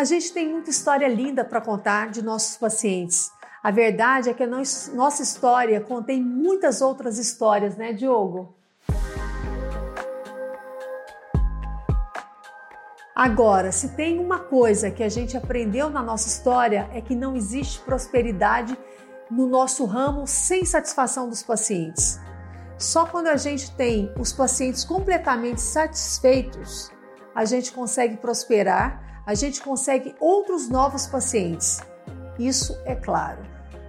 A gente tem muita história linda para contar de nossos pacientes. A verdade é que a nossa história contém muitas outras histórias, né, Diogo? Agora, se tem uma coisa que a gente aprendeu na nossa história é que não existe prosperidade no nosso ramo sem satisfação dos pacientes. Só quando a gente tem os pacientes completamente satisfeitos, a gente consegue prosperar, a gente consegue outros novos pacientes. Isso é claro.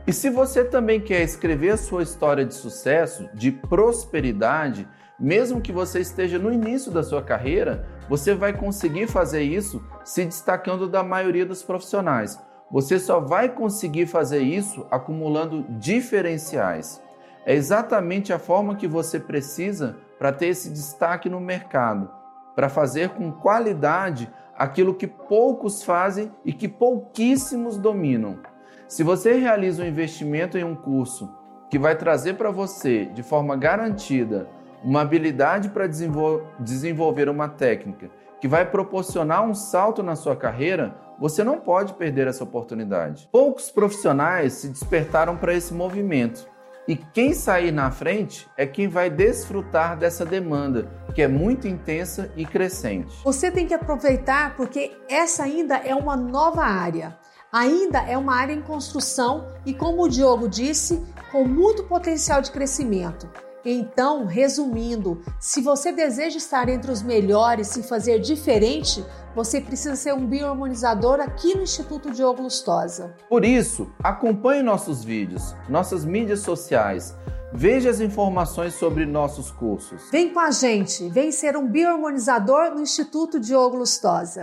E se você também quer escrever a sua história de sucesso, de prosperidade, mesmo que você esteja no início da sua carreira, você vai conseguir fazer isso se destacando da maioria dos profissionais. Você só vai conseguir fazer isso acumulando diferenciais. É exatamente a forma que você precisa para ter esse destaque no mercado, para fazer com qualidade aquilo que poucos fazem e que pouquíssimos dominam. Se você realiza um investimento em um curso que vai trazer para você, de forma garantida, uma habilidade para desenvolver uma técnica que vai proporcionar um salto na sua carreira, você não pode perder essa oportunidade. Poucos profissionais se despertaram para esse movimento. E quem sair na frente é quem vai desfrutar dessa demanda, que é muito intensa e crescente. Você tem que aproveitar porque essa ainda é uma nova área. Ainda é uma área em construção e, como o Diogo disse, com muito potencial de crescimento. Então, resumindo, se você deseja estar entre os melhores e fazer diferente, você precisa ser um bioharmonizador aqui no Instituto Diogo Lustosa. Por isso, acompanhe nossos vídeos, nossas mídias sociais, veja as informações sobre nossos cursos. Vem com a gente, vem ser um bioharmonizador no Instituto Diogo Lustosa.